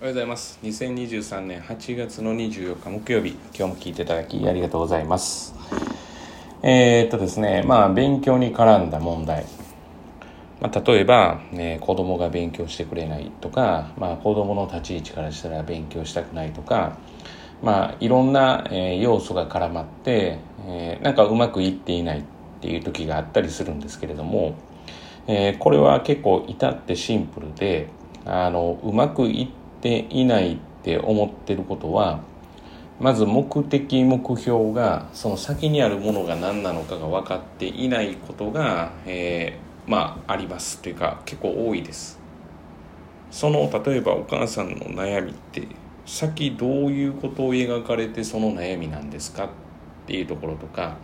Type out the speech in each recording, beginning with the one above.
おはようございます。2023年8月の24日木曜日。今日も聞いていただきありがとうございます。えー、っとですねまあ勉強に絡んだ問題。まあ、例えば、ね、子供が勉強してくれないとか、まあ、子供の立ち位置からしたら勉強したくないとか、まあ、いろんな、え、要素が絡まって、えー、なんかうまくいっていないっていう時があったりするんですけれども、えー、これは結構至ってシンプルであのうまくいってていないって思ってることはまず目的目標がその先にあるものが何なのかが分かっていないことが、えー、まあありますというか結構多いです。その例えばお母さんの悩みって先どういうことを描かれてその悩みなんですかっていうところとか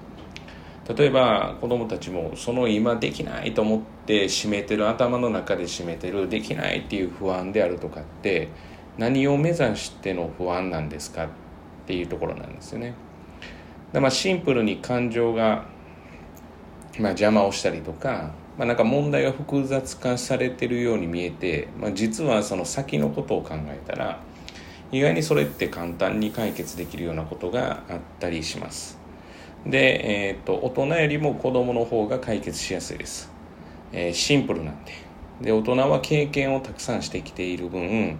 例えば子どもたちもその今できないと思って締めてる頭の中で締めてるできないっていう不安であるとかって何を目指しての不安なんですかっていうところなんですよね。でまあ、シンプルに感情が、まあ、邪魔をしたりとか、まあ、なんか問題が複雑化されてるように見えて、まあ、実はその先のことを考えたら意外にそれって簡単に解決できるようなことがあったりします。で、えーと、大人よりも子供の方が解決しやすいです。えー、シンプルなんで。で大人は経験をたくさんしてきている分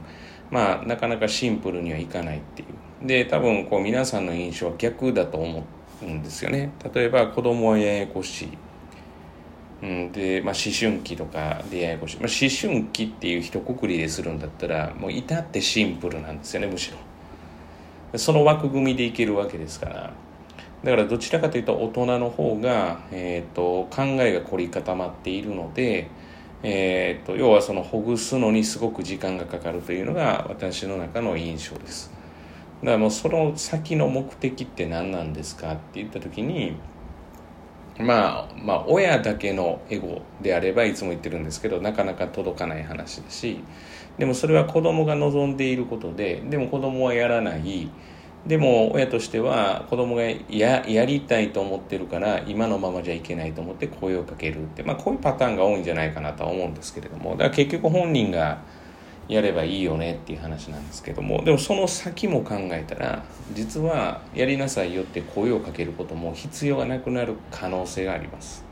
まあなかなかシンプルにはいかないっていう。で多分こう皆さんの印象は逆だと思うんですよね。例えば子供はややこしい、うん、で、まあ、思春期とかでややこしい、まあ、思春期っていう一括りでするんだったらもう至ってシンプルなんですよねむしろ。その枠組みでいけるわけですから。だからどちらかというと大人の方が、えーと考えが凝り固まっているのでえーと、要はそのほぐすのにすごく時間がかかるというのが私の中の印象です。だからもうその先の目的って何なんですかって言った時にまあまあ親だけのエゴであればいつも言ってるんですけどなかなか届かない話だしでもそれは子供が望んでいることででも子供はやらない。でも親としては子供がややりたいと思ってるから今のままじゃいけないと思って声をかけるって、まあ、こういうパターンが多いんじゃないかなとは思うんですけれどもだから結局本人がやればいいよねっていう話なんですけどもでもその先も考えたら実はやりなさいよって声をかけることも必要がなくなる可能性があります。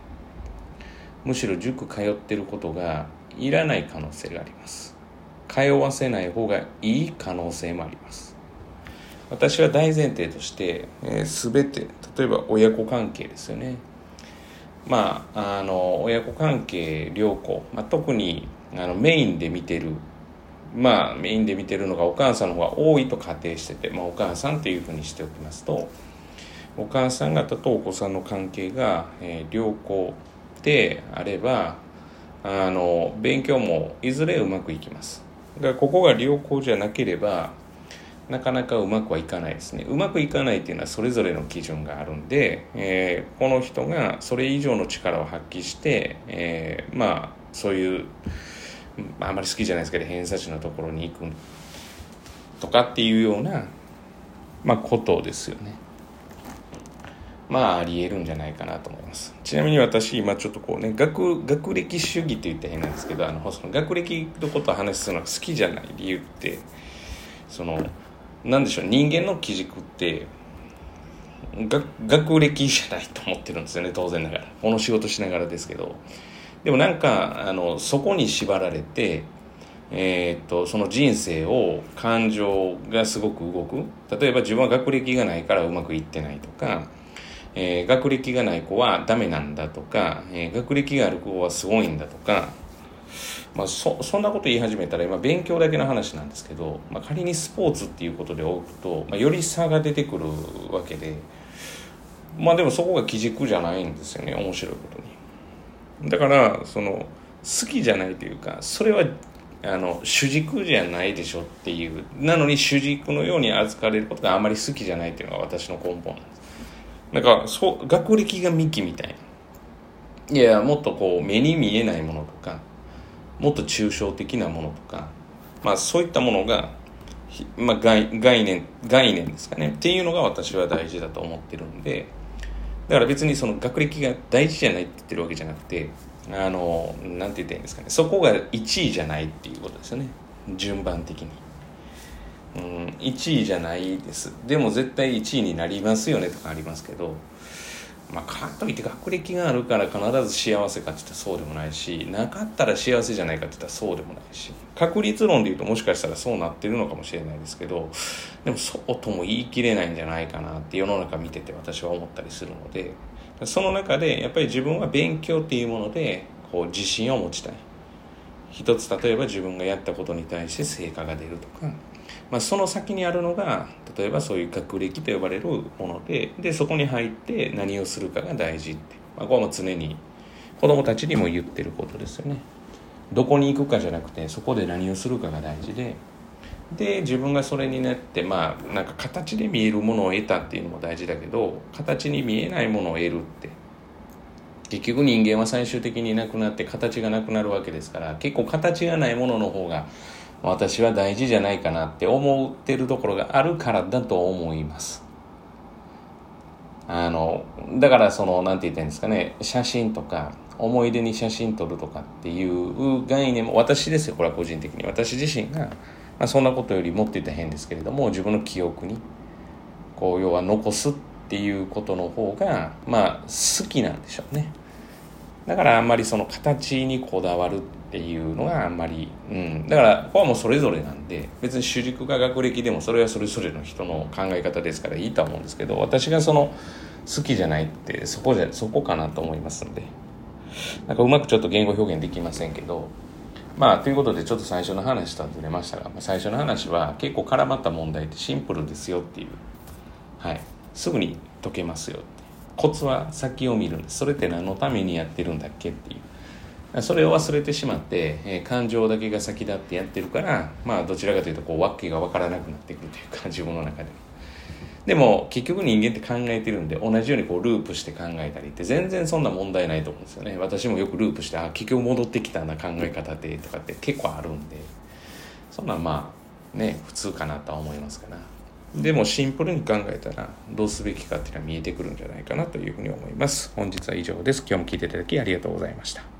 むしろ塾通ってることがいらない可能性があります。通わせない方がいい可能性もあります。私は大前提として、えー、全て例えば親子関係ですよね。まああの親子関係良好、まあ、特にあのメインで見てるまあメインで見てるのがお母さんの方が多いと仮定してて、まあ、お母さんというふうにしておきますとお母さん方とお子さんの関係が、えー、良好であればあの勉強もいずれうまくいきます。だからここが良好じゃなければなかなかうまくはいかないですねうまくいかないっていうのはそれぞれの基準があるんで、えー、この人がそれ以上の力を発揮して、えー、まあそういうあんまり好きじゃないですけど偏差値のところに行くとかっていうような、まあ、ことですよね。まあありえるんじゃないかなと思いますちなみに私今ちょっとこうね学学歴主義って言ったら変なんですけどあのその学歴のことを話すのが好きじゃない理由ってそのなんでしょう人間の基軸って学歴じゃないと思ってるんですよね当然ながら。この仕事しながらですけど。でもなんかあのそこに縛られてえー、っとその人生を感情がすごく動く。例えば自分は学歴がないからうまくいってないとか、えー、学歴がない子はダメなんだとか、えー、学歴がある子はすごいんだとかまあ、そそんなこと言い始めたら今勉強だけの話なんですけど、まあ、仮にスポーツっていうことで置くと、まあ、より差が出てくるわけでまあでもそこが基軸じゃないんですよね面白いことに。だからその好きじゃないというかそれはあの主軸じゃないでしょっていうなのに主軸のように扱われることがあまり好きじゃないっていうのが私の根本なんです。なんかそう学歴が幹みたいな。いやもっとこう目に見えないものとかもっと抽象的なものとか、まあ、そういったものが、まあ、概概念概念ですかね。っていうのが私は大事だと思ってるんでだから別にその学歴が大事じゃないって言ってるわけじゃなくてあのなんて言ったらいいんですかね。そこが1位じゃないっていうことですよね。順番的に。うん、1位じゃないです。でも絶対1位になりますよねとかありますけどまあ、かといって学歴があるから必ず幸せかって言ったらそうでもないしなかったら幸せじゃないかって言ったらそうでもないし確率論で言うともしかしたらそうなってるのかもしれないですけどでもそうとも言い切れないんじゃないかなって世の中見てて私は思ったりするのでその中でやっぱり自分は勉強っていうものでこう自信を持ちたい。一つ例えば自分がやったことに対して成果が出るとかまあ、その先にあるのが例えばそういう学歴と呼ばれるものででそこに入って何をするかが大事って、まあ、これも常に子供たちにも言ってることですよね。どこに行くかじゃなくてそこで何をするかが大事で。で自分がそれになってまあなんか形で見えるものを得たっていうのも大事だけど形に見えないものを得るって。結局人間は最終的になくなって形がなくなるわけですから結構形がないものの方が私は大事じゃないかなって思ってるところがあるからだと思います。あの、だからその、なんて言ったらいいんですかね、写真とか、思い出に写真撮るとかっていう概念も、私ですよ、これは個人的に。私自身が、まあ、そんなことよりもって言ったら変ですけれども、自分の記憶に、こう、要は残すっていうことの方が、まあ、好きなんでしょうね。だからあんまりその形にこだわるっていうのがあんまり、うん、だからここはもうそれぞれなんで別に主軸が学歴でもそれはそれぞれの人の考え方ですからいいと思うんですけど私がその好きじゃないってそこじゃそこかなと思いますんで。なんかうまくちょっと言語表現できませんけどまあということでちょっと最初の話とはずれましたが、ま、最初の話は結構絡まった問題ってシンプルですよっていう。はい。すぐに解けますよって。コツは先を見るんです。それって何のためにやってるんだっけっていう。それを忘れてしまって、えー、感情だけが先立ってやってるからまあどちらかというとこう訳が分からなくなってくるというか自分の中ででも結局人間って考えてるんで同じようにこうループして考えたりって全然そんな問題ないと思うんですよね。私もよくループしてあ結局戻ってきたな考え方でとかって結構あるんで。そんなまあね普通かなとは思いますから。でもシンプルに考えたらどうすべきかっていうのは見えてくるんじゃないかなというふうに思います。本日は以上です。今日も聞いていただきありがとうございました。